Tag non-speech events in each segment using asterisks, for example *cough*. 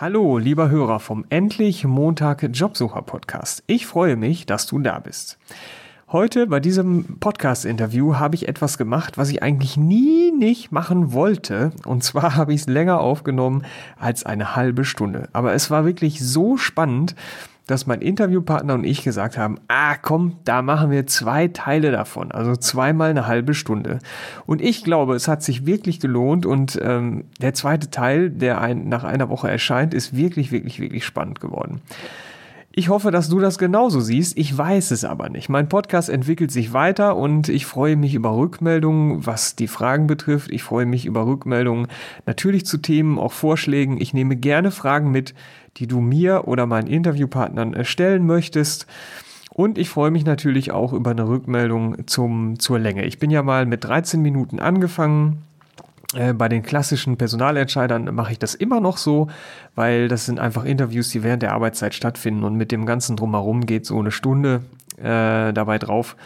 Hallo, lieber Hörer vom Endlich Montag Jobsucher Podcast. Ich freue mich, dass du da bist. Heute bei diesem Podcast-Interview habe ich etwas gemacht, was ich eigentlich nie nicht machen wollte. Und zwar *laughs* habe ich es länger aufgenommen als eine halbe Stunde. Aber es war wirklich so spannend, dass mein Interviewpartner und ich gesagt haben, ah komm, da machen wir zwei Teile davon, also zweimal eine halbe Stunde. Und ich glaube, es hat sich wirklich gelohnt und ähm, der zweite Teil, der ein, nach einer Woche erscheint, ist wirklich, wirklich, wirklich spannend geworden. Ich hoffe, dass du das genauso siehst. Ich weiß es aber nicht. Mein Podcast entwickelt sich weiter und ich freue mich über Rückmeldungen, was die Fragen betrifft. Ich freue mich über Rückmeldungen natürlich zu Themen, auch Vorschlägen. Ich nehme gerne Fragen mit, die du mir oder meinen Interviewpartnern stellen möchtest. Und ich freue mich natürlich auch über eine Rückmeldung zum, zur Länge. Ich bin ja mal mit 13 Minuten angefangen äh, bei den klassischen Personalentscheidern mache ich das immer noch so, weil das sind einfach Interviews, die während der Arbeitszeit stattfinden und mit dem ganzen drumherum geht so eine Stunde äh, dabei drauf.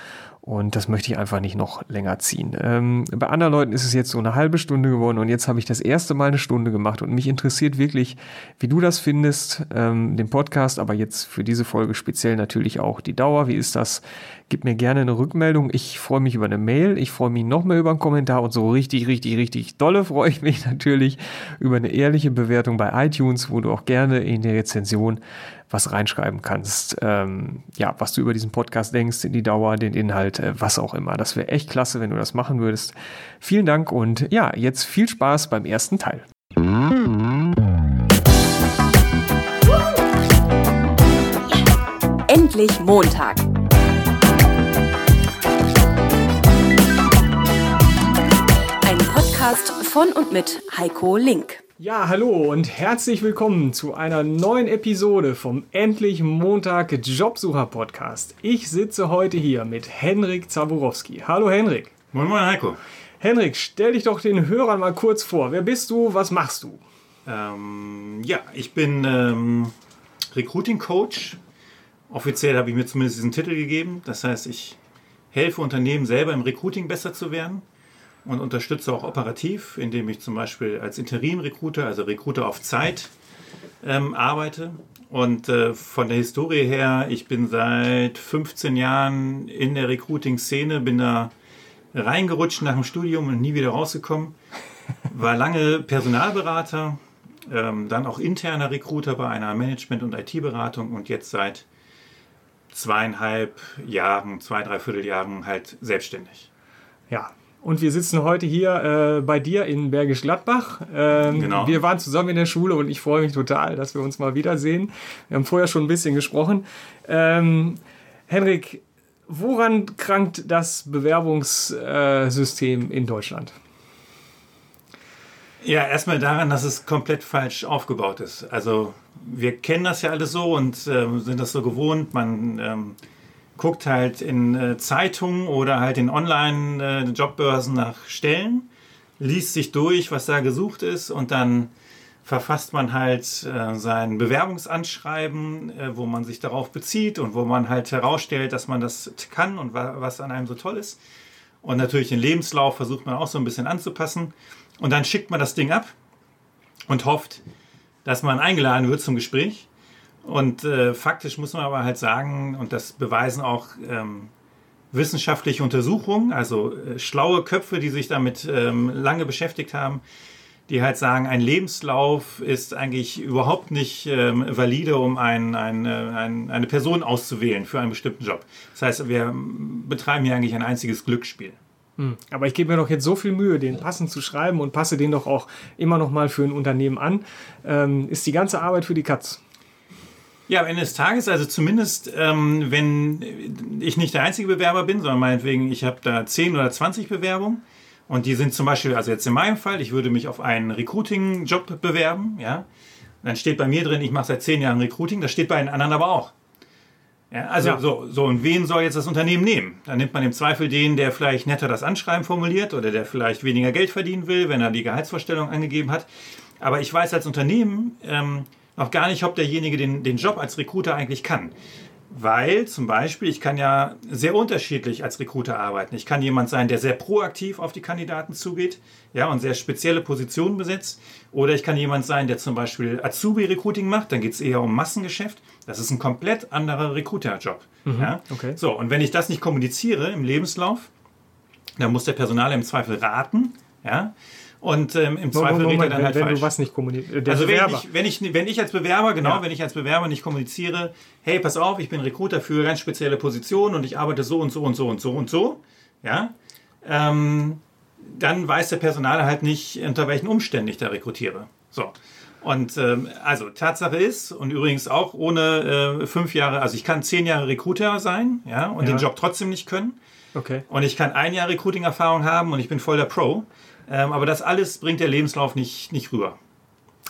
Und das möchte ich einfach nicht noch länger ziehen. Ähm, bei anderen Leuten ist es jetzt so eine halbe Stunde geworden und jetzt habe ich das erste Mal eine Stunde gemacht und mich interessiert wirklich, wie du das findest, ähm, den Podcast, aber jetzt für diese Folge speziell natürlich auch die Dauer. Wie ist das? Gib mir gerne eine Rückmeldung. Ich freue mich über eine Mail. Ich freue mich noch mehr über einen Kommentar und so richtig, richtig, richtig dolle freue ich mich *laughs* natürlich über eine ehrliche Bewertung bei iTunes, wo du auch gerne in die Rezension was reinschreiben kannst, ähm, ja, was du über diesen Podcast denkst, die Dauer, den Inhalt, äh, was auch immer. Das wäre echt klasse, wenn du das machen würdest. Vielen Dank und ja, jetzt viel Spaß beim ersten Teil. Endlich Montag. Ein Podcast von und mit Heiko Link. Ja, hallo und herzlich willkommen zu einer neuen Episode vom Endlich Montag Jobsucher Podcast. Ich sitze heute hier mit Henrik Zaborowski. Hallo Henrik. Moin Moin Heiko. Henrik, stell dich doch den Hörern mal kurz vor. Wer bist du? Was machst du? Ähm, ja, ich bin ähm, Recruiting Coach. Offiziell habe ich mir zumindest diesen Titel gegeben. Das heißt, ich helfe Unternehmen selber im Recruiting besser zu werden und unterstütze auch operativ, indem ich zum Beispiel als Interim-Recruiter, also Recruiter auf Zeit, ähm, arbeite. Und äh, von der Historie her, ich bin seit 15 Jahren in der Recruiting-Szene, bin da reingerutscht nach dem Studium und nie wieder rausgekommen. War lange Personalberater, ähm, dann auch interner Recruiter bei einer Management- und IT-Beratung und jetzt seit zweieinhalb Jahren, zwei, dreiviertel Jahren halt selbstständig. Ja, und wir sitzen heute hier äh, bei dir in Bergisch Gladbach. Ähm, genau. Wir waren zusammen in der Schule und ich freue mich total, dass wir uns mal wiedersehen. Wir haben vorher schon ein bisschen gesprochen. Ähm, Henrik, woran krankt das Bewerbungssystem in Deutschland? Ja, erstmal daran, dass es komplett falsch aufgebaut ist. Also wir kennen das ja alles so und äh, sind das so gewohnt. Man ähm, guckt halt in äh, Zeitungen oder halt in Online-Jobbörsen äh, nach Stellen, liest sich durch, was da gesucht ist und dann verfasst man halt äh, sein Bewerbungsanschreiben, äh, wo man sich darauf bezieht und wo man halt herausstellt, dass man das kann und wa was an einem so toll ist. Und natürlich den Lebenslauf versucht man auch so ein bisschen anzupassen. Und dann schickt man das Ding ab und hofft, dass man eingeladen wird zum Gespräch. Und äh, faktisch muss man aber halt sagen, und das beweisen auch ähm, wissenschaftliche Untersuchungen, also äh, schlaue Köpfe, die sich damit ähm, lange beschäftigt haben, die halt sagen, ein Lebenslauf ist eigentlich überhaupt nicht ähm, valide, um ein, ein, äh, ein, eine Person auszuwählen für einen bestimmten Job. Das heißt, wir betreiben hier eigentlich ein einziges Glücksspiel. Hm. Aber ich gebe mir doch jetzt so viel Mühe, den passend zu schreiben und passe den doch auch immer noch mal für ein Unternehmen an. Ähm, ist die ganze Arbeit für die Katz. Ja, am Ende des Tages, also zumindest, ähm, wenn ich nicht der einzige Bewerber bin, sondern meinetwegen, ich habe da 10 oder 20 Bewerbungen und die sind zum Beispiel, also jetzt in meinem Fall, ich würde mich auf einen Recruiting-Job bewerben, ja, dann steht bei mir drin, ich mache seit 10 Jahren Recruiting, das steht bei den anderen aber auch. Ja, also ja. So, so, und wen soll jetzt das Unternehmen nehmen? Dann nimmt man im Zweifel den, der vielleicht netter das Anschreiben formuliert oder der vielleicht weniger Geld verdienen will, wenn er die Gehaltsvorstellung angegeben hat. Aber ich weiß als Unternehmen, ähm, noch gar nicht, ob derjenige den, den Job als Recruiter eigentlich kann. Weil zum Beispiel, ich kann ja sehr unterschiedlich als Recruiter arbeiten. Ich kann jemand sein, der sehr proaktiv auf die Kandidaten zugeht ja, und sehr spezielle Positionen besetzt. Oder ich kann jemand sein, der zum Beispiel Azubi-Recruiting macht. Dann geht es eher um Massengeschäft. Das ist ein komplett anderer Recruiter-Job. Mhm, ja? okay. So, und wenn ich das nicht kommuniziere im Lebenslauf, dann muss der Personal im Zweifel raten. Ja? Und ähm, im Zweifel redet er dann halt wenn falsch. du was nicht kommunizierst. Also wenn ich, wenn, ich, wenn ich als Bewerber, genau, Ja. wenn ich als Bewerber nicht kommuniziere, hey, pass auf, ich bin Recruiter für ganz spezielle Positionen und ich arbeite so und so und so und so und so, ja, ähm, dann weiß der Personaler halt nicht, unter welchen Umständen ich da rekrutiere. So. Und ähm, also Tatsache ist, und übrigens auch ohne äh, fünf Jahre, also ich kann zehn Jahre Recruiter sein, ja, und Ja. den Job trotzdem nicht können. Okay. Und ich kann ein Jahr Recruiting-Erfahrung haben und ich bin voll der Pro. Ähm, aber das alles bringt der Lebenslauf nicht, nicht rüber.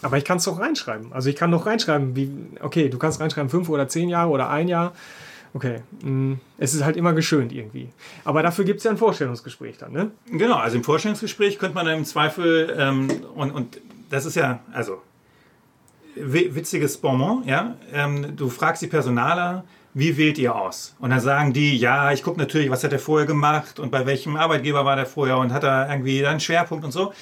Aber ich kann es doch reinschreiben. Also ich kann doch reinschreiben, wie, okay, du kannst reinschreiben fünf oder zehn Jahre oder ein Jahr. Okay. mm, Es ist halt immer geschönt irgendwie. Aber dafür gibt es ja ein Vorstellungsgespräch dann, ne? Genau, also im Vorstellungsgespräch könnte man dann im Zweifel, ähm, und, und das ist ja, also, wi- witziges Bonbon, ja, ähm, du fragst die Personaler, wie wählt ihr aus? Und dann sagen die, ja, ich gucke natürlich, was hat er vorher gemacht und bei welchem Arbeitgeber war der vorher und hat er irgendwie einen Schwerpunkt und so.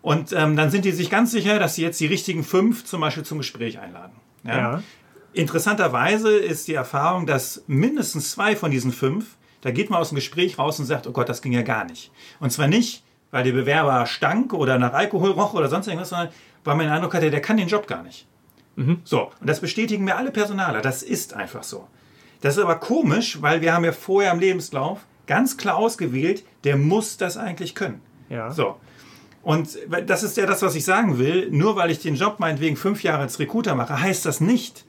Und ähm, dann sind die sich ganz sicher, dass sie jetzt die richtigen fünf zum Beispiel zum Gespräch einladen. Ja. Interessanterweise ist die Erfahrung, dass mindestens zwei von diesen fünf, da geht man aus dem Gespräch raus und sagt, oh Gott, das ging ja gar nicht. Und zwar nicht, weil der Bewerber stank oder nach Alkohol roch oder sonst irgendwas, sondern weil man den Eindruck hatte, der kann den Job gar nicht. So, und das bestätigen mir alle Personaler, das ist einfach so. Das ist aber komisch, weil wir haben ja vorher im Lebenslauf ganz klar ausgewählt, der muss das eigentlich können. Ja. So. Und das ist ja das, was ich sagen will. Nur weil ich den Job meinetwegen fünf Jahre als Recruiter mache, heißt das nicht,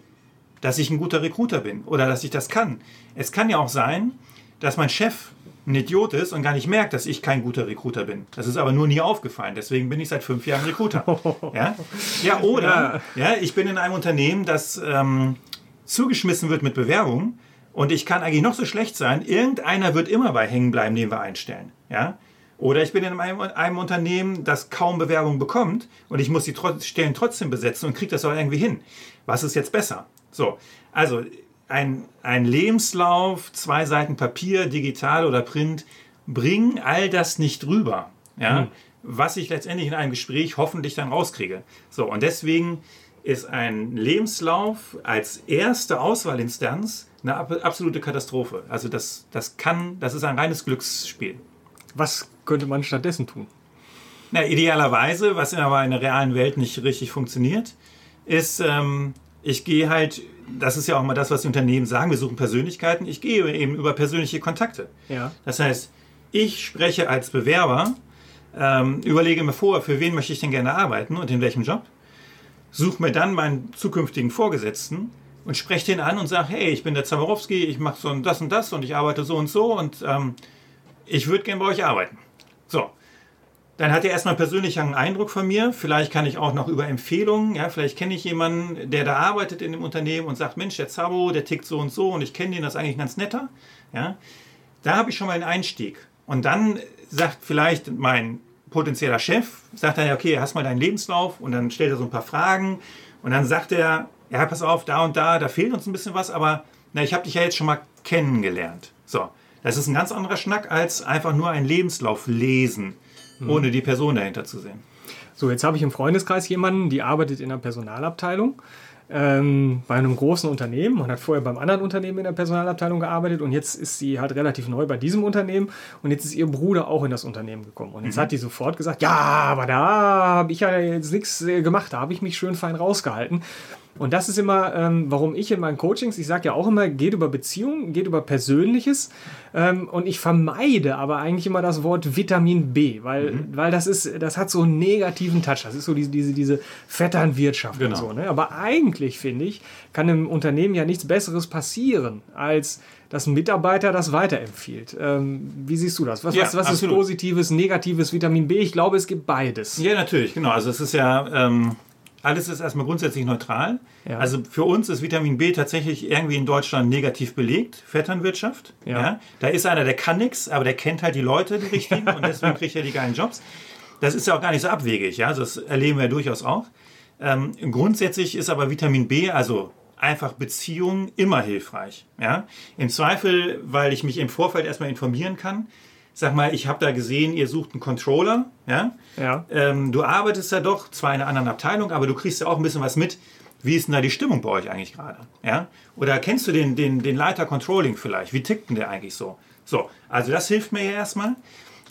dass ich ein guter Recruiter bin oder dass ich das kann. Es kann ja auch sein, dass mein Chef ein Idiot ist und gar nicht merkt, dass ich kein guter Recruiter bin. Das ist aber nur nie aufgefallen. Deswegen bin ich seit fünf Jahren Recruiter. *laughs* Ja, ja oder ja. ich bin in einem Unternehmen, das ähm, zugeschmissen wird mit Bewerbungen und ich kann eigentlich noch so schlecht sein. Irgendeiner wird immer bei hängen bleiben, den wir einstellen. Ja. Oder ich bin in einem, einem Unternehmen, das kaum Bewerbungen bekommt und ich muss die Tro Stellen trotzdem besetzen und kriege das auch irgendwie hin. Was ist jetzt besser? So, also ein, ein Lebenslauf, zwei Seiten Papier, digital oder Print, bringen all das nicht rüber. Ja? Was ich letztendlich in einem Gespräch hoffentlich dann rauskriege. So, und deswegen ist ein Lebenslauf als erste Auswahlinstanz eine ab- absolute Katastrophe. Also das, das kann, das ist ein reines Glücksspiel. Was könnte man stattdessen tun? Na, idealerweise, was aber in der realen Welt nicht richtig funktioniert, ist, ähm, ich gehe halt, das ist ja auch mal das, was die Unternehmen sagen, wir suchen Persönlichkeiten, ich gehe eben über persönliche Kontakte. Ja. Das heißt, ich spreche als Bewerber, ähm, überlege mir vor, für wen möchte ich denn gerne arbeiten und in welchem Job, suche mir dann meinen zukünftigen Vorgesetzten und spreche den an und sage, hey, ich bin der Zawarowski, ich mache so und das und das und ich arbeite so und so und ähm, ich würde gerne bei euch arbeiten. So, dann hat er erstmal persönlich einen Eindruck von mir. Vielleicht kann ich auch noch über Empfehlungen, ja, vielleicht kenne ich jemanden, der da arbeitet in dem Unternehmen und sagt, Mensch, der Zabo, der tickt so und so und ich kenne den, das ist eigentlich ein ganz netter. Ja. Da habe ich schon mal einen Einstieg. Und dann sagt vielleicht mein potenzieller Chef, sagt er, ja, okay, hast mal deinen Lebenslauf und dann stellt er so ein paar Fragen und dann sagt er, ja, pass auf, da und da, da fehlt uns ein bisschen was, aber na, ich habe dich ja jetzt schon mal kennengelernt. So, das ist ein ganz anderer Schnack als einfach nur einen Lebenslauf lesen, ohne die Person dahinter zu sehen. So, jetzt habe ich im Freundeskreis jemanden, die arbeitet in der Personalabteilung ähm, bei einem großen Unternehmen und hat vorher beim anderen Unternehmen in der Personalabteilung gearbeitet und jetzt ist sie halt relativ neu bei diesem Unternehmen und jetzt ist ihr Bruder auch in das Unternehmen gekommen. Und jetzt hat die sofort gesagt, ja, aber da habe ich ja jetzt nichts äh, gemacht, da habe ich mich schön fein rausgehalten. Und das ist immer, ähm, warum ich in meinen Coachings, ich sage ja auch immer, geht über Beziehungen, geht über Persönliches. Ähm, und ich vermeide aber eigentlich immer das Wort Vitamin B, weil, weil das ist, das hat so einen negativen Touch. Das ist so diese, diese, diese Vetternwirtschaft Genau. und so. Ne? Aber eigentlich, finde ich, kann im Unternehmen ja nichts Besseres passieren, als dass ein Mitarbeiter das weiterempfiehlt. Ähm, wie siehst du das? Was, Ja, was, was ist positives, negatives Vitamin B? Ich glaube, es gibt beides. Ja, natürlich, genau. Also es ist ja, ähm, alles ist erstmal grundsätzlich neutral. Ja. Also für uns ist Vitamin B tatsächlich irgendwie in Deutschland negativ belegt, Vetternwirtschaft. Ja. Da ist einer, der kann nichts, aber der kennt halt die Leute, die richtigen, und deswegen kriegt er die geilen Jobs. Das ist ja auch gar nicht so abwegig, ja. Das erleben wir durchaus auch. Ähm, grundsätzlich ist aber Vitamin B, also einfach Beziehungen immer hilfreich. Ja? Im Zweifel, weil ich mich im Vorfeld erstmal informieren kann. Sag mal, ich habe da gesehen, ihr sucht einen Controller. Ja? Ja. Ähm, du arbeitest da doch, zwar in einer anderen Abteilung, aber du kriegst ja auch ein bisschen was mit. Wie ist denn da die Stimmung bei euch eigentlich gerade? Ja? Oder kennst du den, den, den Leiter Controlling vielleicht? Wie tickt denn der eigentlich so? So, also das hilft mir ja erstmal.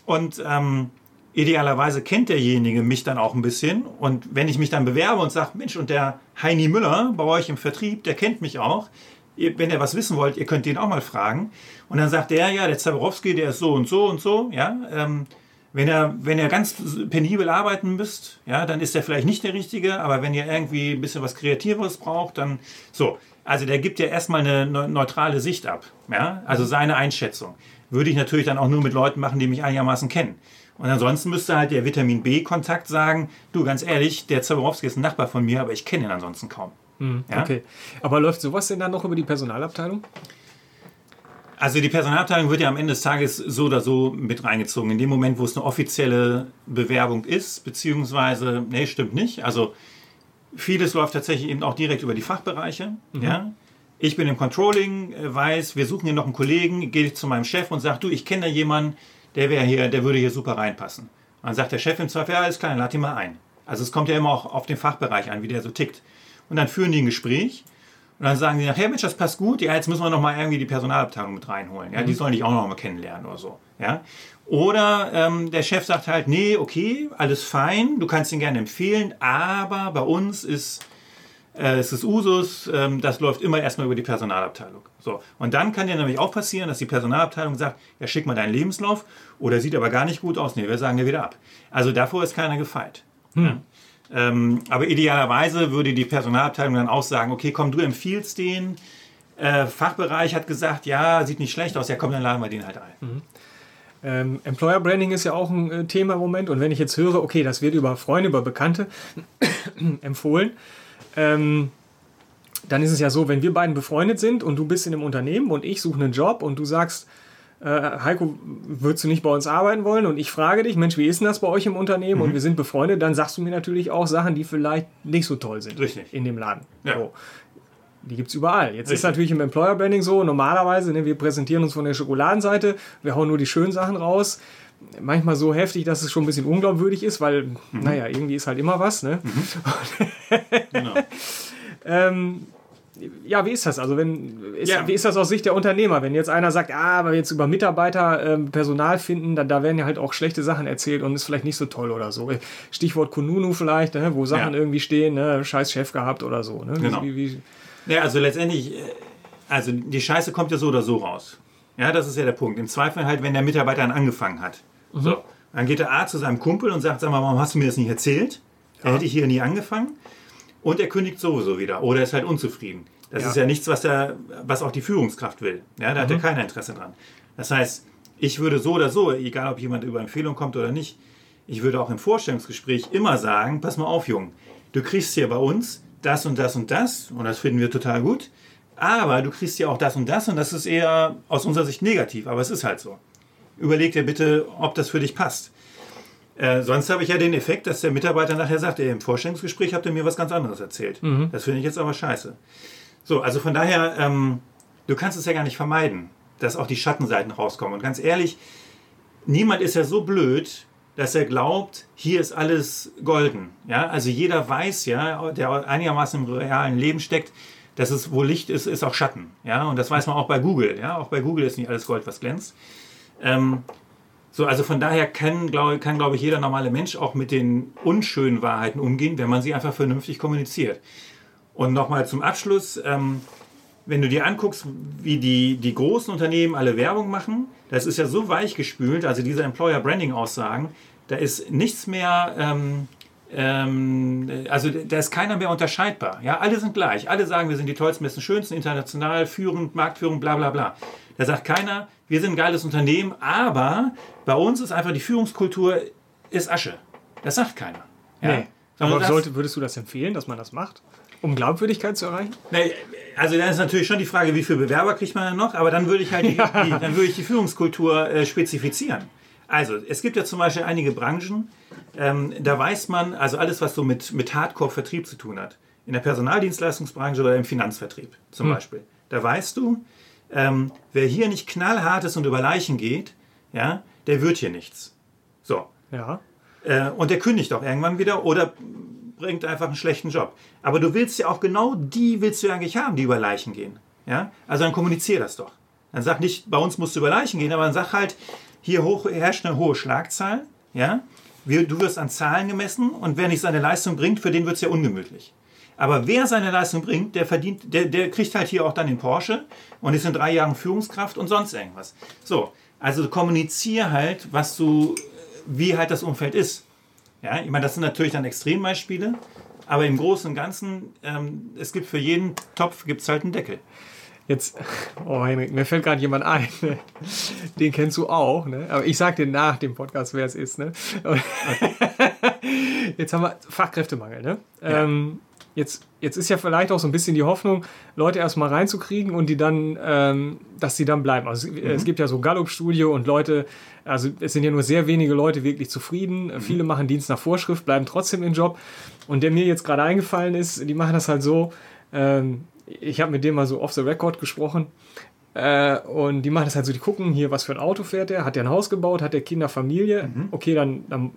Und ähm, idealerweise kennt derjenige mich dann auch ein bisschen. Und wenn ich mich dann bewerbe und sage, Mensch, und der Heini Müller bei euch im Vertrieb, der kennt mich auch. Wenn ihr was wissen wollt, ihr könnt den auch mal fragen. Und dann sagt der, ja, der Zaborowski, der ist so und so und so. Ja, ähm, wenn ihr, wenn ihr ganz penibel arbeiten müsst, ja, dann ist der vielleicht nicht der Richtige. Aber wenn ihr irgendwie ein bisschen was Kreativeres braucht, dann so. Also der gibt ja erstmal eine neutrale Sicht ab. Ja? Also seine Einschätzung. Würde ich natürlich dann auch nur mit Leuten machen, die mich einigermaßen kennen. Und ansonsten müsste halt der Vitamin B-Kontakt sagen, du ganz ehrlich, der Zaborowski ist ein Nachbar von mir, aber ich kenne ihn ansonsten kaum. Hm, Ja? Okay. Aber läuft sowas denn dann noch über die Personalabteilung? Also die Personalabteilung wird ja am Ende des Tages so oder so mit reingezogen. In dem Moment, wo es eine offizielle Bewerbung ist, beziehungsweise, nee, stimmt nicht. Also vieles läuft tatsächlich eben auch direkt über die Fachbereiche. Ja? Ich bin im Controlling, äh, weiß, wir suchen hier noch einen Kollegen, gehe zu meinem Chef und sage, du, ich kenne da jemanden, der wäre hier, der würde hier super reinpassen. Und dann sagt der Chef im Zweifel, ja, alles klar, dann lad ihn mal ein. Also es kommt ja immer auch auf den Fachbereich an, wie der so tickt. Und dann führen die ein Gespräch und dann sagen die nachher, Mensch, das passt gut, ja, jetzt müssen wir noch mal irgendwie die Personalabteilung mit reinholen. Ja, die sollen dich auch noch mal kennenlernen oder so. Ja. Oder ähm, der Chef sagt halt, nee, okay, alles fein, du kannst ihn gerne empfehlen, aber bei uns ist äh, es ist Usus, ähm, das läuft immer erstmal über die Personalabteilung. So. Und dann kann dir nämlich auch passieren, dass die Personalabteilung sagt, ja, schick mal deinen Lebenslauf oder sieht aber gar nicht gut aus. Nee, wir sagen dir wieder ab. Also davor ist keiner gefeit. Ja. Ähm, aber idealerweise würde die Personalabteilung dann auch sagen, okay, komm, du empfiehlst den. Äh, Fachbereich hat gesagt, ja, sieht nicht schlecht aus, ja komm, dann laden wir den halt ein. Ähm, Employer Branding ist ja auch ein äh, Thema im Moment. Und wenn ich jetzt höre, okay, das wird über Freunde, über Bekannte *coughs* empfohlen, ähm, dann ist es ja so, wenn wir beiden befreundet sind und du bist in einem Unternehmen und ich suche einen Job und du sagst, äh, Heiko, würdest du nicht bei uns arbeiten wollen? Und ich frage dich, Mensch, wie ist denn das bei euch im Unternehmen? Und wir sind befreundet, dann sagst du mir natürlich auch Sachen, die vielleicht nicht so toll sind Richtig. in dem Laden. Ja. So. Die gibt es überall. Jetzt ist Richtig. natürlich im Employer Branding so, normalerweise, ne, wir präsentieren uns von der Schokoladenseite, wir hauen nur die schönen Sachen raus. Manchmal so heftig, dass es schon ein bisschen unglaubwürdig ist, weil, naja, irgendwie ist halt immer was. Ne? *laughs* Genau. *laughs* Ähm, ja, wie ist das? Also, wenn, ist, Ja. wie ist das aus Sicht der Unternehmer? Wenn jetzt einer sagt, ah, aber jetzt über Mitarbeiter ähm, Personal finden, da, da werden ja halt auch schlechte Sachen erzählt und ist vielleicht nicht so toll oder so. Stichwort Kununu vielleicht, ne, wo Sachen Ja. irgendwie stehen, ne, scheiß Chef gehabt oder so. Ne? Wie- Genau. Wie, wie, Ja, also letztendlich, äh, also die Scheiße kommt ja so oder so raus. Ja, das ist ja der Punkt. Im Zweifel halt, wenn der Mitarbeiter dann angefangen hat. So, dann geht der A zu seinem Kumpel und sagt, sag mal, warum hast du mir das nicht erzählt? Da hätte ich hier nie angefangen. Und er kündigt sowieso wieder oder ist halt unzufrieden. Das Ja. ist ja nichts, was, der, was auch die Führungskraft will. Ja, da hat er kein Interesse dran. Das heißt, ich würde so oder so, egal ob jemand über Empfehlung kommt oder nicht, ich würde auch im Vorstellungsgespräch immer sagen, pass mal auf, Jung, du kriegst hier bei uns das und das und das und das finden wir total gut, aber du kriegst hier auch das und das und das ist eher aus unserer Sicht negativ, aber es ist halt so. Überleg dir bitte, ob das für dich passt. Äh, sonst habe ich ja den Effekt, dass der Mitarbeiter nachher sagt, ey, im Vorstellungsgespräch habt ihr mir was ganz anderes erzählt. Das finde ich jetzt aber scheiße. So, also von daher, ähm, du kannst es ja gar nicht vermeiden, dass auch die Schattenseiten rauskommen. Und ganz ehrlich, niemand ist ja so blöd, dass er glaubt, hier ist alles golden. Ja, also jeder weiß ja, der einigermaßen im realen Leben steckt, dass es wo Licht ist, ist auch Schatten. Ja, und das weiß man auch bei Google. Ja, auch bei Google ist nicht alles Gold, was glänzt. Ähm, so, also von daher kann, glaube kann, glaube ich, jeder normale Mensch auch mit den unschönen Wahrheiten umgehen, wenn man sie einfach vernünftig kommuniziert. Und nochmal zum Abschluss, ähm, wenn du dir anguckst, wie die, die großen Unternehmen alle Werbung machen, das ist ja so weichgespült, also diese Employer Branding Aussagen, da ist nichts mehr, ähm, ähm, also da ist keiner mehr unterscheidbar. Ja, alle sind gleich. Alle sagen, wir sind die tollsten, besten, schönsten, international, führend, Marktführung, bla bla bla. Da sagt keiner, wir sind ein geiles Unternehmen, aber bei uns ist einfach die Führungskultur ist Asche. Das sagt keiner. Ja? Nee. Aber das- sollte, würdest du das empfehlen, dass man das macht? Um Glaubwürdigkeit zu erreichen? Nee, Also dann ist natürlich schon die Frage, wie viele Bewerber kriegt man dann noch, aber dann würde ich halt die, *laughs* die, dann würde ich die Führungskultur äh, spezifizieren. Also es gibt ja zum Beispiel einige Branchen, ähm, da weiß man, also alles, was so mit, mit Hardcore-Vertrieb zu tun hat. in der Personaldienstleistungsbranche oder im Finanzvertrieb zum Hm. Beispiel. Da weißt du, ähm, wer hier nicht knallhart ist und über Leichen geht, ja, der wird hier nichts. So. Ja. Äh, und der kündigt auch irgendwann wieder oder bringt einfach einen schlechten Job. Aber du willst ja auch genau die willst du ja eigentlich haben, die über Leichen gehen. Ja? Also dann kommunizier das doch. Dann sag nicht, bei uns musst du über Leichen gehen, aber dann sag halt, hier hoch, herrscht eine hohe Schlagzahl. Ja? Du wirst an Zahlen gemessen und wer nicht seine Leistung bringt, für den wird es ja ungemütlich. Aber wer seine Leistung bringt, der verdient, der, der kriegt halt hier auch dann den Porsche und ist in drei Jahren Führungskraft und sonst irgendwas. So, also kommunizier halt, was du, wie halt das Umfeld ist. Ja, ich meine, das sind natürlich dann Extrembeispiele, aber im Großen und Ganzen, ähm, es gibt für jeden Topf gibt's halt einen Deckel. Jetzt, oh Henrik, mir fällt gerade jemand ein. Ne? Den kennst du auch, ne? Aber ich sag dir nach dem Podcast, wer es ist, ne? Und *laughs* Jetzt haben wir Fachkräftemangel, ne? Ähm, jetzt, jetzt ist ja vielleicht auch so ein bisschen die Hoffnung, Leute erstmal reinzukriegen und die dann, ähm, dass sie dann bleiben. Also es, es gibt ja so Gallup-Studie und Leute, also es sind ja nur sehr wenige Leute wirklich zufrieden. Viele machen Dienst nach Vorschrift, bleiben trotzdem im Job. Und der mir jetzt gerade eingefallen ist, die machen das halt so, ähm, ich habe mit dem mal so off the record gesprochen. Äh, und die machen das halt so, die gucken hier, was für ein Auto fährt der, hat der ein Haus gebaut, hat der Kinder, Familie. Okay, dann, dann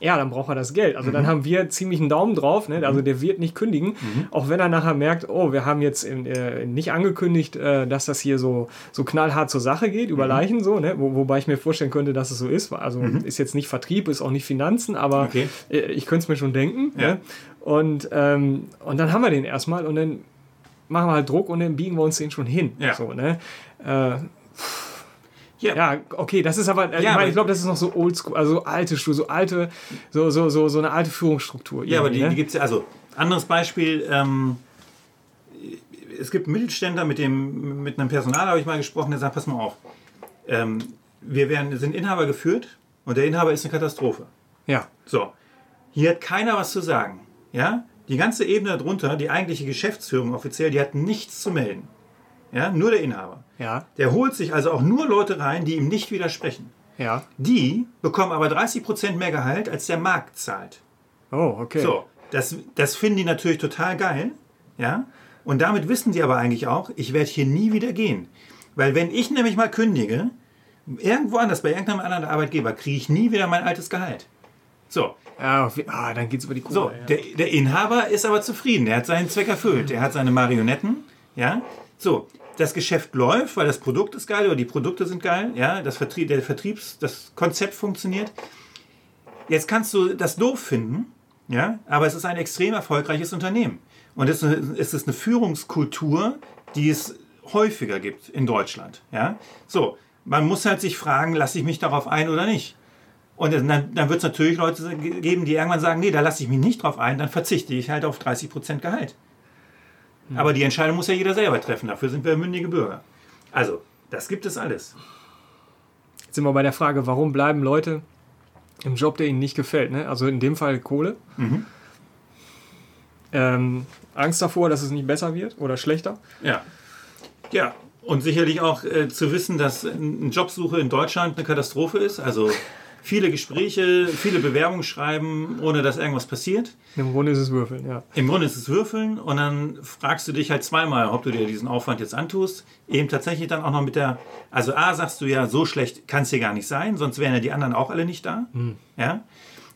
ja, dann braucht er das Geld. Also dann haben wir ziemlich einen Daumen drauf. Ne? Also der wird nicht kündigen, auch wenn er nachher merkt, oh, wir haben jetzt in, äh, nicht angekündigt, äh, dass das hier so, so knallhart zur Sache geht, über Leichen so, ne? Wo, wobei ich mir vorstellen könnte, dass es so ist. Also ist jetzt nicht Vertrieb, ist auch nicht Finanzen, aber Okay. äh, ich könnte es mir schon denken. Ja. Ne? Und, ähm, und dann haben wir den erstmal und dann machen wir halt Druck und dann biegen wir uns den schon hin. Ja. So, ne? äh, Ja, ja, okay, das ist aber, äh, ich, Ja, meine, aber- ich glaube, das ist noch so oldschool, also alte Struktur, so alte, so, so, so, so eine alte Führungsstruktur. Ja, aber die, irgendwie, die ne? gibt es ja. Also, anderes Beispiel: ähm, Es gibt Mittelständler, mit, dem, mit einem Personal habe ich mal gesprochen, der sagt: Pass mal auf, ähm, wir werden, sind Inhaber geführt und der Inhaber ist eine Katastrophe. Ja, So, hier hat keiner was zu sagen. Ja? Die ganze Ebene darunter, die eigentliche Geschäftsführung offiziell, die hat nichts zu melden. Ja? Nur der Inhaber. Ja, Der holt sich also auch nur Leute rein, die ihm nicht widersprechen. ja. Die bekommen aber 30% mehr Gehalt, als der Markt zahlt. Oh, okay. So, das, das finden die natürlich total geil. Ja? Und damit wissen die aber eigentlich auch, ich werde hier nie wieder gehen. Weil wenn ich nämlich mal kündige, irgendwo anders, bei irgendeinem anderen Arbeitgeber, kriege ich nie wieder mein altes Gehalt. So, ah, dann geht's über die Kohle. so ja. der, der Inhaber ist aber zufrieden. Er hat seinen Zweck erfüllt. Er hat seine Marionetten. Ja, so. Das Geschäft läuft, weil das Produkt ist geil oder die Produkte sind geil. Ja, das Vertrieb, der Vertriebs, das Konzept funktioniert. Jetzt kannst du das doof finden, ja, aber es ist ein extrem erfolgreiches Unternehmen. Und es ist- eine Führungskultur, die es häufiger gibt in Deutschland. Ja, so. Man muss halt sich fragen, lasse ich mich darauf ein oder nicht? Und dann, dann wird es natürlich Leute geben, die irgendwann sagen, nee, da lasse ich mich nicht drauf ein, dann verzichte ich halt auf 30% Gehalt. Aber die Entscheidung muss ja jeder selber treffen, dafür sind wir mündige Bürger. Also, das gibt es alles. Jetzt sind wir bei der Frage, warum bleiben Leute im Job, der ihnen nicht gefällt. Ne? Also in dem Fall Kohle. Mhm. Ähm, Angst davor, dass es nicht besser wird oder schlechter. Ja. Ja, und sicherlich auch äh, zu wissen, dass eine Jobsuche in Deutschland eine Katastrophe ist. Also viele Gespräche, viele Bewerbungen schreiben, ohne dass irgendwas passiert. Im Grunde ist es Würfeln, ja. Im Grunde ist es Würfeln und dann fragst du dich halt zweimal, ob du dir diesen Aufwand jetzt antust. Eben tatsächlich dann auch noch mit der, also A sagst du ja, so schlecht kann es hier gar nicht sein, sonst wären ja die anderen auch alle nicht da. Ja.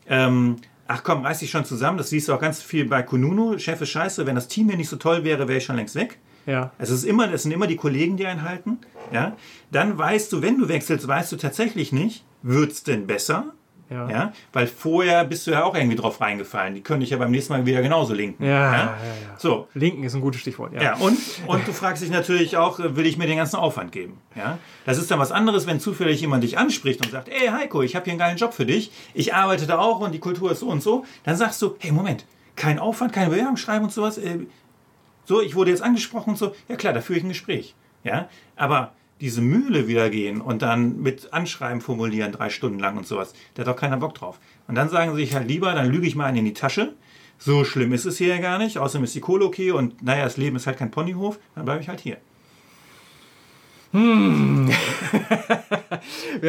Ähm, ach komm, reiß dich schon zusammen. Das siehst du auch ganz viel bei Kununu. Chef ist scheiße, wenn das Team hier nicht so toll wäre, wäre ich schon längst weg. Ja, Also es, ist immer, es sind immer die Kollegen, die einen halten. Ja? Dann weißt du, wenn du wechselst, weißt du tatsächlich nicht, wird es denn besser? ja. Ja? Weil vorher bist du ja auch irgendwie drauf reingefallen. Die können dich ja beim nächsten Mal wieder genauso linken. Ja, ja, ja. So. Linken ist ein gutes Stichwort, ja. Ja, und, und du fragst dich natürlich auch, äh, will ich mir den ganzen Aufwand geben? Ja? Das ist dann was anderes, wenn zufällig jemand dich anspricht und sagt, ey Heiko, ich habe hier einen geilen Job für dich, ich arbeite da auch und die Kultur ist so und so. Dann sagst du, hey Moment, kein Aufwand, keine Bewerbung schreiben und sowas. Äh, so, ich wurde jetzt angesprochen und so. Ja klar, da führe ich ein Gespräch. Ja, aber diese Mühle wieder gehen und dann mit Anschreiben formulieren drei Stunden lang und sowas, da hat doch keiner Bock drauf. Und dann sagen sie sich halt lieber, dann lüge ich mal einen in die Tasche. So schlimm ist es hier ja gar nicht. Außerdem ist die Kohle okay und naja, das Leben ist halt kein Ponyhof. Dann bleibe ich halt hier. *laughs* Wir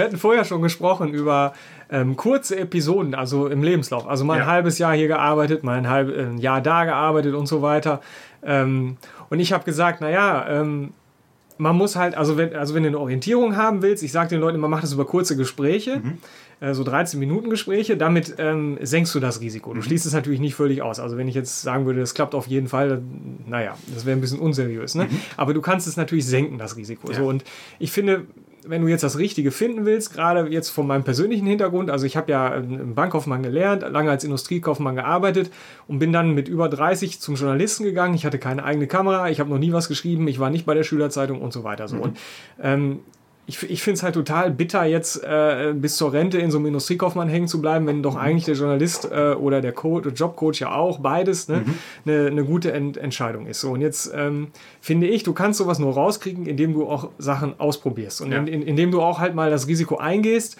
hatten vorher schon gesprochen über ähm, kurze Episoden, also im Lebenslauf. Also mal ein Ja. halbes Jahr hier gearbeitet, mal ein, halb, ein Jahr da gearbeitet und so weiter. Ähm, und ich habe gesagt, naja, ähm, man muss halt, also wenn, also wenn du eine Orientierung haben willst, ich sage den Leuten, man macht das über kurze Gespräche, äh, so 13 Minuten Gespräche, damit ähm, senkst du das Risiko. Du schließt es natürlich nicht völlig aus. Also wenn ich jetzt sagen würde, das klappt auf jeden Fall, dann, naja, das wäre ein bisschen unseriös. Ne? Aber du kannst es natürlich senken, das Risiko. Ja. So, und ich finde, wenn du jetzt das Richtige finden willst, gerade jetzt von meinem persönlichen Hintergrund, also ich habe ja im Bankkaufmann gelernt, lange als Industriekaufmann gearbeitet und bin dann mit über 30 zum Journalisten gegangen. Ich hatte keine eigene Kamera, ich habe noch nie was geschrieben, ich war nicht bei der Schülerzeitung und so weiter. So. Und ähm, ich, ich finde es halt total bitter, jetzt äh, bis zur Rente in so einem Industriekaufmann hängen zu bleiben, wenn doch eigentlich der Journalist äh, oder der Coach, Jobcoach ja auch, beides, ne, eine ne gute Ent Entscheidung ist. So, und jetzt ähm, finde ich, du kannst sowas nur rauskriegen, indem du auch Sachen ausprobierst und Ja. in, in, indem du auch halt mal das Risiko eingehst,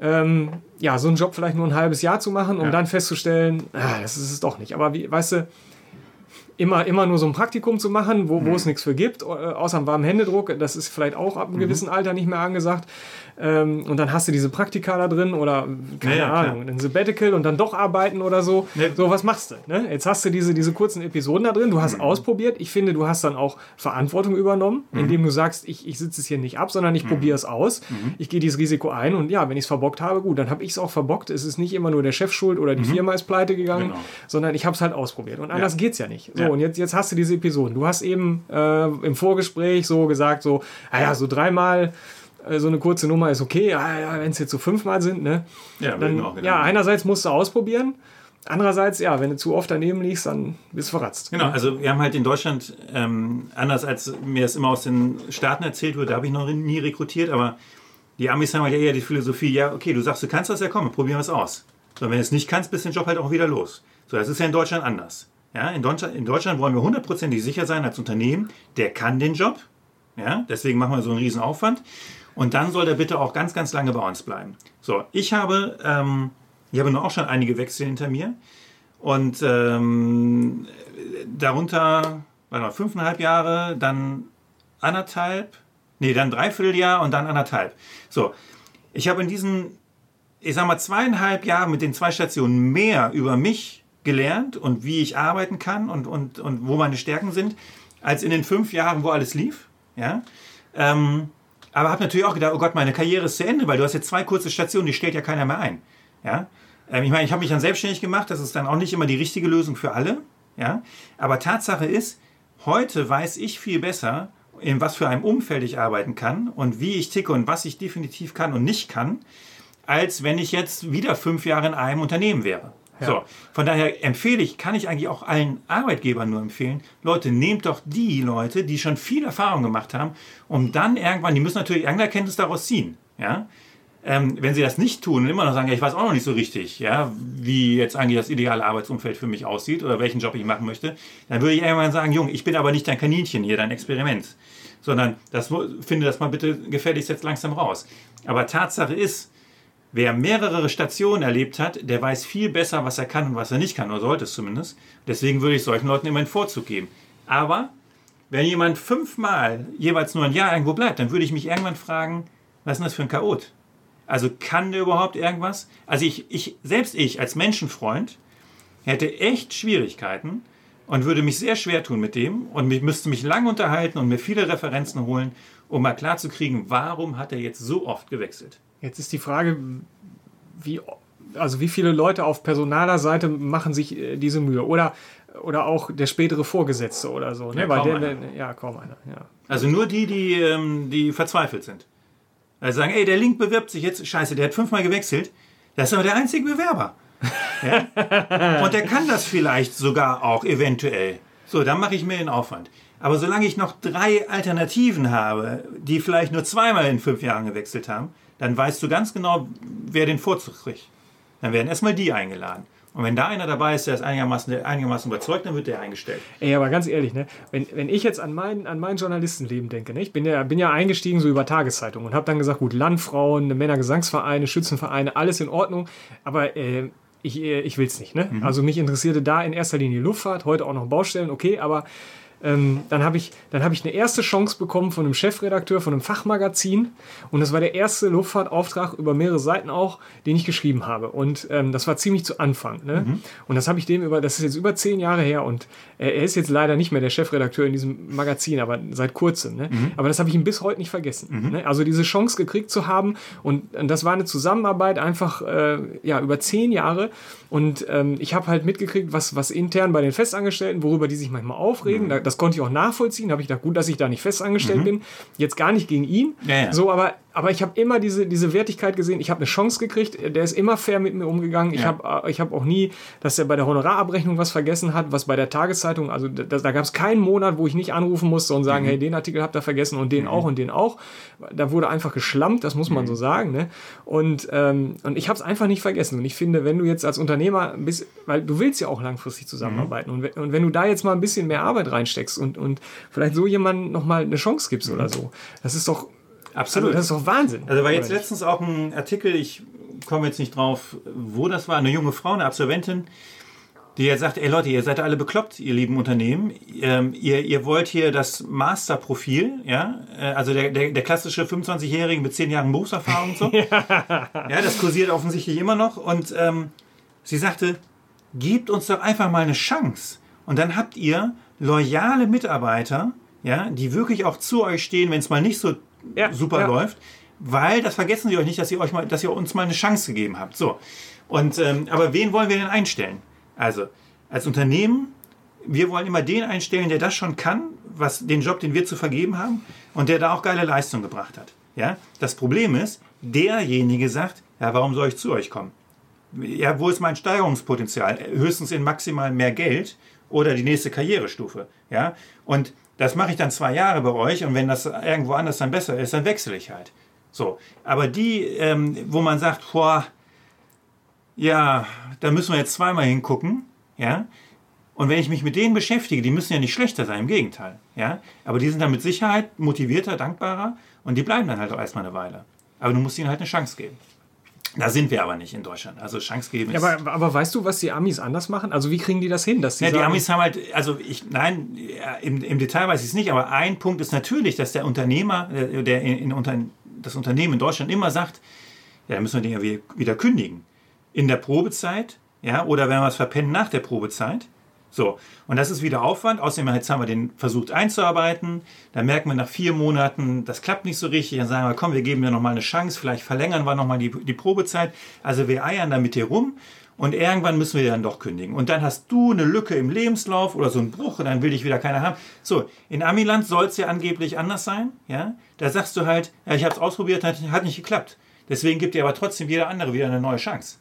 ähm, ja, so einen Job vielleicht nur ein halbes Jahr zu machen, um Ja. dann festzustellen, ah, das ist es doch nicht. Aber wie, weißt du, immer, immer nur so ein Praktikum zu machen, wo, wo es nichts für gibt, äh, außer einem warmen Händedruck, das ist vielleicht auch ab einem gewissen Alter nicht mehr angesagt. Ähm, und dann hast du diese Praktika da drin oder keine Ja, ja, klar. Ahnung, ein Sabbatical und dann doch arbeiten oder so. Ja. So, was machst du? Ne? Jetzt hast du diese, diese kurzen Episoden da drin, du hast ausprobiert. Ich finde, du hast dann auch Verantwortung übernommen, indem du sagst, ich, ich sitze es hier nicht ab, sondern ich probiere es aus. Ich gehe dieses Risiko ein und ja, wenn ich es verbockt habe, gut, dann habe ich es auch verbockt. Es ist nicht immer nur der Chef schuld oder die Firma ist pleite gegangen, Genau. sondern ich habe es halt ausprobiert. Und anders geht's ja nicht. So, Ja. und jetzt, jetzt hast du diese Episoden. Du hast eben äh, im Vorgespräch so gesagt, so, naja, so dreimal äh, so eine kurze Nummer ist okay, ja, wenn es jetzt so fünfmal sind, ne? Ja, dann, auch gedacht. ja, einerseits musst du ausprobieren, andererseits, ja, wenn du zu oft daneben liegst, dann bist du verratzt. Genau, also wir haben halt in Deutschland, ähm, anders als mir das immer aus den Staaten erzählt wurde, da habe ich noch nie rekrutiert, aber die Amis haben halt eher die Philosophie, ja, okay, du sagst, du kannst das, ja komm, probieren wir es aus. So, wenn du es nicht kannst, bist du den Job halt auch wieder los. So, das ist ja in Deutschland anders. Ja, in, Deutschland, in Deutschland wollen wir hundertprozentig sicher sein als Unternehmen, der kann den Job. Ja, deswegen machen wir so einen riesen Aufwand. Und dann soll der bitte auch ganz, ganz lange bei uns bleiben. So, ich habe, ähm, ich habe nun auch schon einige Wechsel hinter mir. Und ähm, darunter, warte mal, fünfeinhalb Jahre, dann anderthalb, nee, dann dreiviertel und dann anderthalb. So, ich habe in diesen, ich sag mal, zweieinhalb Jahren mit den zwei Stationen mehr über mich gelernt und wie ich arbeiten kann und, und, und wo meine Stärken sind, als in den fünf Jahren, wo alles lief. Ja? Ähm, aber habe natürlich auch gedacht, oh Gott, meine Karriere ist zu Ende, weil du hast jetzt zwei kurze Stationen, die stellt ja keiner mehr ein. Ja? Ähm, ich meine, ich habe mich dann selbstständig gemacht, das ist dann auch nicht immer die richtige Lösung für alle. Ja? Aber Tatsache ist, heute weiß ich viel besser, in was für einem Umfeld ich arbeiten kann und wie ich ticke und was ich definitiv kann und nicht kann, als wenn ich jetzt wieder fünf Jahre in einem Unternehmen wäre. So, von daher empfehle ich, kann ich eigentlich auch allen Arbeitgebern nur empfehlen, Leute, nehmt doch die Leute, die schon viel Erfahrung gemacht haben, um dann irgendwann, die müssen natürlich irgendeine Erkenntnis daraus ziehen. Ja? Ähm, wenn sie das nicht tun und immer noch sagen, ja, ich weiß auch noch nicht so richtig, ja, wie jetzt eigentlich das ideale Arbeitsumfeld für mich aussieht oder welchen Job ich machen möchte, dann würde ich irgendwann sagen, Junge, ich bin aber nicht dein Kaninchen hier, dein Experiment, sondern das finde das mal bitte gefälligst jetzt langsam raus. Aber Tatsache ist, Wer mehrere Stationen erlebt hat, der weiß viel besser, was er kann und was er nicht kann, oder sollte es zumindest. Deswegen würde ich solchen Leuten immer einen Vorzug geben. Aber wenn jemand fünfmal jeweils nur ein Jahr irgendwo bleibt, dann würde ich mich irgendwann fragen, was ist denn das für ein Chaot? Also kann der überhaupt irgendwas? Also ich, ich selbst ich als Menschenfreund hätte echt Schwierigkeiten und würde mich sehr schwer tun mit dem und mich, müsste mich lang unterhalten und mir viele Referenzen holen, um mal klarzukriegen, warum hat er jetzt so oft gewechselt? Jetzt ist die Frage, wie, also wie viele Leute auf personaler Seite machen sich äh, diese Mühe? Oder, oder auch der spätere Vorgesetzte oder so. Ne? Ja, Weil kaum der, einer. ja, kaum einer. Ja. Also nur die, die, ähm, die verzweifelt sind. Also sagen, ey, der Link bewirbt sich jetzt, scheiße, der hat fünfmal gewechselt. Das ist aber der einzige Bewerber. Ja? *laughs* Und der kann das vielleicht sogar auch eventuell. So, dann mache ich mir den Aufwand. Aber solange ich noch drei Alternativen habe, die vielleicht nur zweimal in fünf Jahren gewechselt haben, dann weißt du ganz genau, wer den Vorzug kriegt. Dann werden erstmal die eingeladen. Und wenn da einer dabei ist, der ist einigermaßen, einigermaßen überzeugt, dann wird der eingestellt. Ey, aber ganz ehrlich, ne? wenn, wenn ich jetzt an mein, an mein Journalistenleben denke, ne? ich bin ja, bin ja eingestiegen so über Tageszeitungen und habe dann gesagt, gut, Landfrauen, Männergesangsvereine, Schützenvereine, alles in Ordnung, aber äh, ich, äh, ich will es nicht. Ne? Also mich interessierte da in erster Linie Luftfahrt, heute auch noch Baustellen, okay, aber ähm, dann habe ich, dann hab ich eine erste Chance bekommen von einem Chefredakteur von einem Fachmagazin. Und das war der erste Luftfahrtauftrag über mehrere Seiten auch, den ich geschrieben habe. Und ähm, das war ziemlich zu Anfang. Ne? Mhm. Und das habe ich dem über, das ist jetzt über zehn Jahre her und er, er, ist jetzt leider nicht mehr der Chefredakteur in diesem Magazin, aber seit kurzem. Ne? Mhm. Aber das habe ich ihm bis heute nicht vergessen. Mhm. Ne? Also diese Chance gekriegt zu haben und, und das war eine Zusammenarbeit einfach äh, ja, über zehn Jahre. Und ähm, ich habe halt mitgekriegt, was, was intern bei den Festangestellten, worüber die sich manchmal aufregen. Mhm. Das konnte ich auch nachvollziehen. Habe ich gedacht, gut, dass ich da nicht festangestellt mhm. bin. Jetzt gar nicht gegen ihn. Ja, ja. So, aber aber ich habe immer diese, diese Wertigkeit gesehen. Ich habe eine Chance gekriegt. Der ist immer fair mit mir umgegangen. Ja. Ich habe ich hab auch nie, dass er bei der Honorarabrechnung was vergessen hat, was bei der Tageszeitung, also da, da gab es keinen Monat, wo ich nicht anrufen musste und sagen, mhm. hey, den Artikel habt ihr vergessen und den mhm. auch und den auch. Da wurde einfach geschlampt, das muss man mhm. so sagen. Ne? Und, ähm, und ich habe es einfach nicht vergessen. Und ich finde, wenn du jetzt als Unternehmer bist, weil du willst ja auch langfristig zusammenarbeiten. Mhm. Und, und wenn du da jetzt mal ein bisschen mehr Arbeit reinsteckst und, und vielleicht so jemandem nochmal eine Chance gibst oder mhm. so, das ist doch Absolut. Also das ist doch Wahnsinn. Also war jetzt letztens auch ein Artikel, ich komme jetzt nicht drauf, wo das war, eine junge Frau, eine Absolventin, die jetzt sagt, ey Leute, ihr seid alle bekloppt, ihr lieben Unternehmen. Ähm, ihr, ihr wollt hier das Masterprofil, ja, äh, also der, der, der klassische 25-Jährige mit 10 Jahren Berufserfahrung und so. ja. *laughs* ja, das kursiert offensichtlich immer noch. Und ähm, sie sagte, gebt uns doch einfach mal eine Chance. Und dann habt ihr loyale Mitarbeiter, ja, die wirklich auch zu euch stehen, wenn es mal nicht so ja, super ja. läuft. Weil, das vergessen Sie euch nicht, dass ihr, euch mal, dass ihr uns mal eine Chance gegeben habt. So. Und, ähm, aber wen wollen wir denn einstellen? Also, als Unternehmen, wir wollen immer den einstellen, der das schon kann, was den Job, den wir zu vergeben haben, und der da auch geile Leistung gebracht hat. Ja? Das Problem ist, derjenige sagt, ja, warum soll ich zu euch kommen? Ja, wo ist mein Steigerungspotenzial? Höchstens in maximal mehr Geld oder die nächste Karrierestufe. Ja? Und das mache ich dann zwei Jahre bei euch und wenn das irgendwo anders dann besser ist, dann wechsle ich halt. So, aber die, ähm, wo man sagt, boah, ja, da müssen wir jetzt zweimal hingucken, ja, und wenn ich mich mit denen beschäftige, die müssen ja nicht schlechter sein, im Gegenteil, ja, aber die sind dann mit Sicherheit motivierter, dankbarer und die bleiben dann halt auch erstmal eine Weile. Aber du musst ihnen halt eine Chance geben. Da sind wir aber nicht in Deutschland. Also Chance geben ist. Ja, aber, aber weißt du, was die Amis anders machen? Also wie kriegen die das hin? Dass die, ja, die Amis haben halt, also ich, nein, im, im Detail weiß ich es nicht, aber ein Punkt ist natürlich, dass der Unternehmer, äh, der in, in, das Unternehmen in Deutschland immer sagt, ja, müssen wir den ja wieder kündigen. In der Probezeit, ja, oder wenn wir es verpennen nach der Probezeit. So, und das ist wieder Aufwand. Außerdem jetzt haben wir den versucht einzuarbeiten. Da merken wir nach vier Monaten, das klappt nicht so richtig. Dann sagen wir, komm, wir geben dir nochmal eine Chance. Vielleicht verlängern wir nochmal die, die Probezeit. Also wir eiern da mit dir rum. Und irgendwann müssen wir dann doch kündigen. Und dann hast du eine Lücke im Lebenslauf oder so einen Bruch und dann will dich wieder keiner haben. So, in Amiland soll es ja angeblich anders sein. Ja? Da sagst du halt, ja, ich habe es ausprobiert, hat, hat nicht geklappt. Deswegen gibt dir aber trotzdem jeder andere wieder eine neue Chance.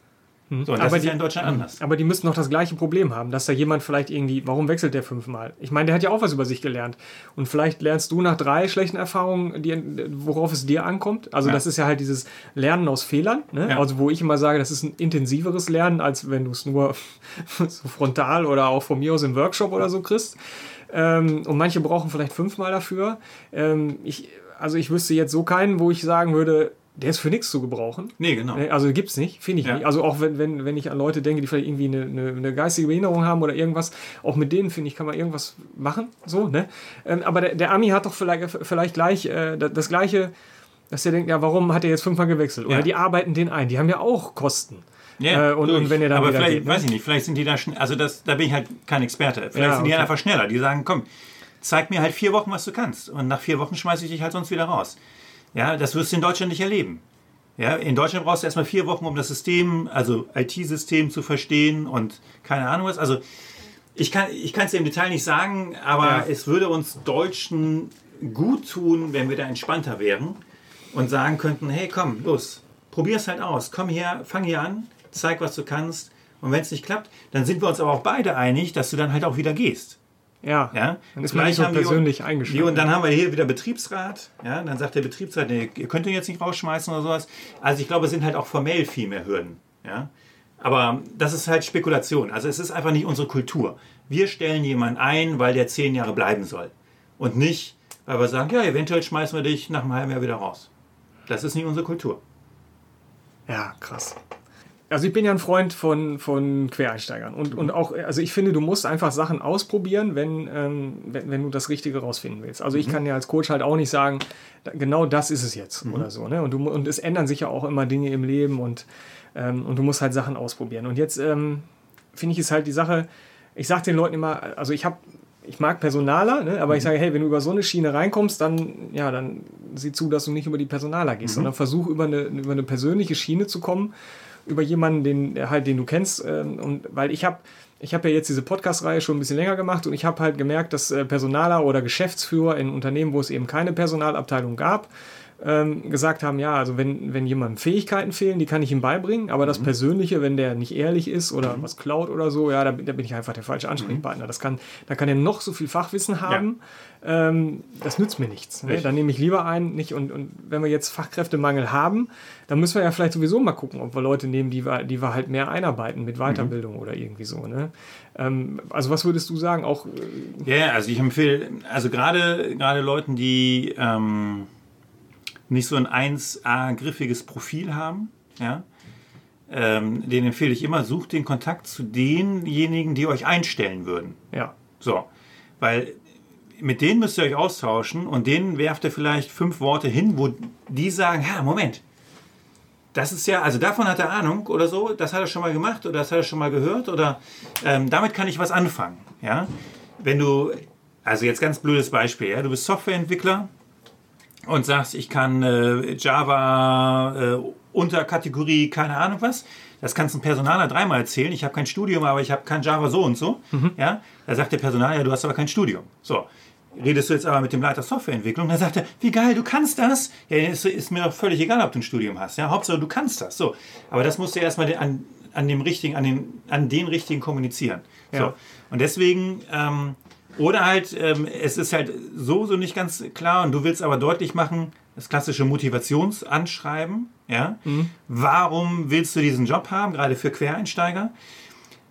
Hm. So, und das aber ist die, ja in Deutschland anders. Aber die müssen noch das gleiche Problem haben, dass da jemand vielleicht irgendwie, warum wechselt der fünfmal? Ich meine, der hat ja auch was über sich gelernt. Und vielleicht lernst du nach drei schlechten Erfahrungen, die, worauf es dir ankommt. Also ja. das ist ja halt dieses Lernen aus Fehlern. Ne? Ja. Also wo ich immer sage, das ist ein intensiveres Lernen, als wenn du es nur *laughs* so frontal oder auch von mir aus im Workshop oder so kriegst. Ähm, und manche brauchen vielleicht fünfmal dafür. Ähm, ich, also ich wüsste jetzt so keinen, wo ich sagen würde, der ist für nichts zu gebrauchen. Nee, genau. Also gibt es nicht, finde ich ja. nicht. Also auch wenn, wenn, wenn ich an Leute denke, die vielleicht irgendwie eine, eine, eine geistige Behinderung haben oder irgendwas, auch mit denen, finde ich, kann man irgendwas machen. So, ne? Ähm, aber der, der Ami hat doch vielleicht, vielleicht gleich äh, das gleiche, dass er denkt, ja, warum hat er jetzt fünfmal gewechselt? Oder ja. die arbeiten den ein, die haben ja auch Kosten. Ja, äh, und, und, wenn er dann aber vielleicht, geht, ne? weiß ich nicht, vielleicht sind die da schnell, also das, da bin ich halt kein Experte. Vielleicht ja, sind die okay. einfach schneller. Die sagen, komm, zeig mir halt vier Wochen, was du kannst. Und nach vier Wochen schmeiße ich dich halt sonst wieder raus. Ja, das wirst du in Deutschland nicht erleben. Ja, in Deutschland brauchst du erstmal vier Wochen, um das System, also IT-System zu verstehen und keine Ahnung was. Also ich kann ich es dir im Detail nicht sagen, aber ja. es würde uns Deutschen gut tun, wenn wir da entspannter wären und sagen könnten, hey komm, los, probier es halt aus, komm her, fang hier an, zeig, was du kannst. Und wenn es nicht klappt, dann sind wir uns aber auch beide einig, dass du dann halt auch wieder gehst. Ja, ja? dann ist man nicht so persönlich eingeschränkt. Und dann haben wir hier wieder Betriebsrat. Ja, dann sagt der Betriebsrat, nee, ihr könnt ihn jetzt nicht rausschmeißen oder sowas. Also ich glaube, es sind halt auch formell viel mehr Hürden. Ja? Aber das ist halt Spekulation. Also es ist einfach nicht unsere Kultur. Wir stellen jemanden ein, weil der zehn Jahre bleiben soll. Und nicht, weil wir sagen, ja, eventuell schmeißen wir dich nach einem halben Jahr wieder raus. Das ist nicht unsere Kultur. Ja, krass. Also ich bin ja ein Freund von, von Quereinsteigern und, und auch, also ich finde, du musst einfach Sachen ausprobieren, wenn, ähm, wenn, wenn du das Richtige rausfinden willst. Also ich mhm. kann ja als Coach halt auch nicht sagen, genau das ist es jetzt mhm. oder so. Ne? Und, du, und es ändern sich ja auch immer Dinge im Leben und, ähm, und du musst halt Sachen ausprobieren. Und jetzt ähm, finde ich es halt die Sache, ich sage den Leuten immer, also ich habe ich mag Personaler, ne? aber mhm. ich sage, hey, wenn du über so eine Schiene reinkommst, dann, ja, dann sieh zu, dass du nicht über die Personaler gehst, mhm. sondern versuch über eine, über eine persönliche Schiene zu kommen, über jemanden, den, halt, den du kennst. Ähm, und weil ich habe ich habe ja jetzt diese Podcast-Reihe schon ein bisschen länger gemacht und ich habe halt gemerkt, dass äh, Personaler oder Geschäftsführer in Unternehmen, wo es eben keine Personalabteilung gab, ähm, gesagt haben, ja, also wenn, wenn jemandem Fähigkeiten fehlen, die kann ich ihm beibringen, aber das mhm. Persönliche, wenn der nicht ehrlich ist oder mhm. was klaut oder so, ja, da, da, bin ich einfach der falsche Ansprechpartner. Mhm. Das kann, da kann er noch so viel Fachwissen haben, ja. ähm, das nützt mir nichts. Ne? Dann nehme ich lieber einen, nicht und, und wenn wir jetzt Fachkräftemangel haben, dann müssen wir ja vielleicht sowieso mal gucken, ob wir Leute nehmen, die wir, die wir halt mehr einarbeiten mit Weiterbildung mhm. oder irgendwie so. Ne? Ähm, also was würdest du sagen? Auch äh, ja, also ich empfehle, also gerade gerade Leuten, die ähm nicht so ein 1A griffiges Profil haben, ja, ähm, den empfehle ich immer, sucht den Kontakt zu denjenigen, die euch einstellen würden. Ja. So, weil mit denen müsst ihr euch austauschen und denen werft ihr vielleicht fünf Worte hin, wo die sagen, ja, Moment, das ist ja, also davon hat er Ahnung oder so, das hat er schon mal gemacht oder das hat er schon mal gehört oder ähm, damit kann ich was anfangen. Ja? Wenn du, also jetzt ganz blödes Beispiel, ja? du bist Softwareentwickler und sagst, ich kann äh, Java äh, Unterkategorie, keine Ahnung was. Das kannst du einem Personaler dreimal erzählen. Ich habe kein Studium, aber ich habe kein Java so und so. Mhm. Ja, da sagt der Personaler, ja, du hast aber kein Studium. So, redest du jetzt aber mit dem Leiter Softwareentwicklung, dann sagt er, wie geil, du kannst das. Ja, ist, ist mir doch völlig egal, ob du ein Studium hast. Ja, Hauptsache du kannst das. So, aber das musst du erstmal an, an dem richtigen, an den, an den richtigen kommunizieren. Ja. So, und deswegen ähm, oder halt, ähm, es ist halt so, so nicht ganz klar und du willst aber deutlich machen, das klassische Motivationsanschreiben, ja. Mhm. Warum willst du diesen Job haben, gerade für Quereinsteiger?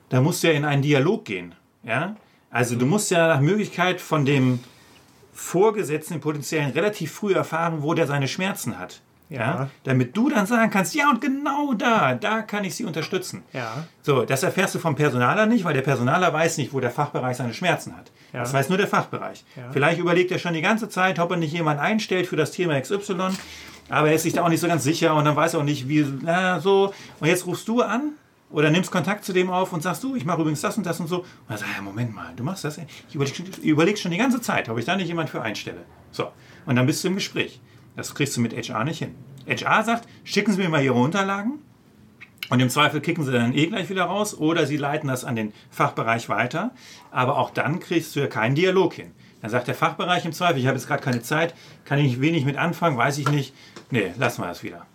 Da musst du ja in einen Dialog gehen, ja. Also du musst ja nach Möglichkeit von dem Vorgesetzten, potenziellen, relativ früh erfahren, wo der seine Schmerzen hat. Ja. ja. damit du dann sagen kannst, ja und genau da, da kann ich sie unterstützen. Ja. So, das erfährst du vom Personaler nicht, weil der Personaler weiß nicht, wo der Fachbereich seine Schmerzen hat. Ja. Das weiß nur der Fachbereich. Ja. Vielleicht überlegt er schon die ganze Zeit, ob er nicht jemanden einstellt für das Thema XY, aber er ist sich da auch nicht so ganz sicher und dann weiß er auch nicht, wie, na, so. Und jetzt rufst du an oder nimmst Kontakt zu dem auf und sagst du, ich mache übrigens das und das und so. Und er sagt, ja, Moment mal, du machst das. Ich überlege schon die ganze Zeit, ob ich da nicht jemanden für einstelle. So, und dann bist du im Gespräch. Das kriegst du mit HR nicht hin. HR sagt, schicken Sie mir mal Ihre Unterlagen und im Zweifel kicken Sie dann eh gleich wieder raus oder Sie leiten das an den Fachbereich weiter. Aber auch dann kriegst du ja keinen Dialog hin. Dann sagt der Fachbereich im Zweifel, ich habe jetzt gerade keine Zeit, kann ich wenig mit anfangen, weiß ich nicht. Nee, lassen wir das wieder.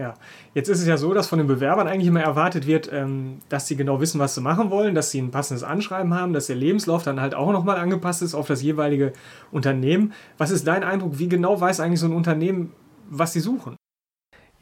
Ja, jetzt ist es ja so, dass von den Bewerbern eigentlich immer erwartet wird, ähm, dass sie genau wissen, was sie machen wollen, dass sie ein passendes Anschreiben haben, dass der Lebenslauf dann halt auch nochmal angepasst ist auf das jeweilige Unternehmen. Was ist dein Eindruck? Wie genau weiß eigentlich so ein Unternehmen, was sie suchen?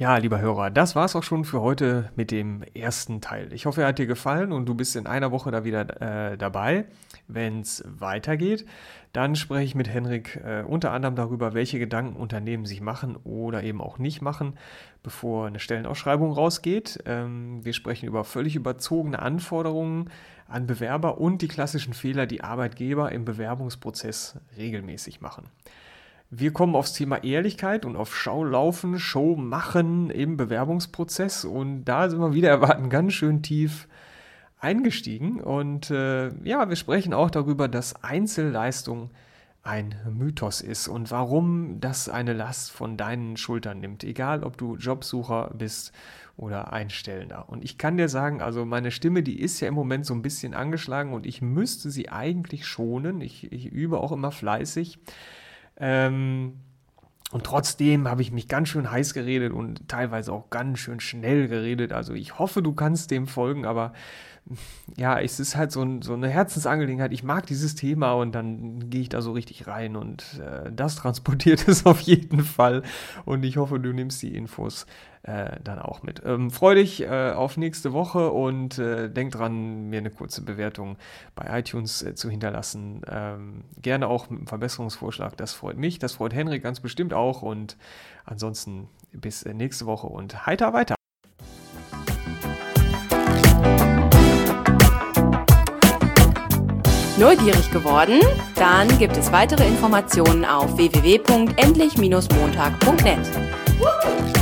Ja, lieber Hörer, das war's auch schon für heute mit dem ersten Teil. Ich hoffe, er hat dir gefallen und du bist in einer Woche da wieder äh, dabei. Wenn es weitergeht, dann spreche ich mit Henrik äh, unter anderem darüber, welche Gedanken Unternehmen sich machen oder eben auch nicht machen, bevor eine Stellenausschreibung rausgeht. Ähm, wir sprechen über völlig überzogene Anforderungen an Bewerber und die klassischen Fehler, die Arbeitgeber im Bewerbungsprozess regelmäßig machen. Wir kommen aufs Thema Ehrlichkeit und auf Schau laufen, Show machen im Bewerbungsprozess und da sind wir wieder *laughs* erwarten ganz schön tief eingestiegen und äh, ja, wir sprechen auch darüber, dass Einzelleistung ein Mythos ist und warum das eine Last von deinen Schultern nimmt, egal ob du Jobsucher bist oder Einstellender. Und ich kann dir sagen, also meine Stimme, die ist ja im Moment so ein bisschen angeschlagen und ich müsste sie eigentlich schonen. Ich, ich übe auch immer fleißig. Ähm, und trotzdem habe ich mich ganz schön heiß geredet und teilweise auch ganz schön schnell geredet. Also ich hoffe, du kannst dem folgen, aber *laughs* ja, es ist halt so, ein, so, eine Herzensangelegenheit. Ich mag dieses Thema und dann gehe ich da so richtig rein und äh, das transportiert *laughs* es auf jeden Fall. Und ich hoffe, du nimmst die Infos äh, dann auch mit. Ähm, freu dich äh, auf nächste Woche und äh, denk dran, mir eine kurze Bewertung bei iTunes äh, zu hinterlassen. Ähm, gerne auch mit einem Verbesserungsvorschlag, das freut mich, das freut Henrik ganz bestimmt auch und ansonsten bis äh, nächste Woche und heiter weiter. Neugierig geworden? Dann gibt es weitere Informationen auf www.endlich-montag.net.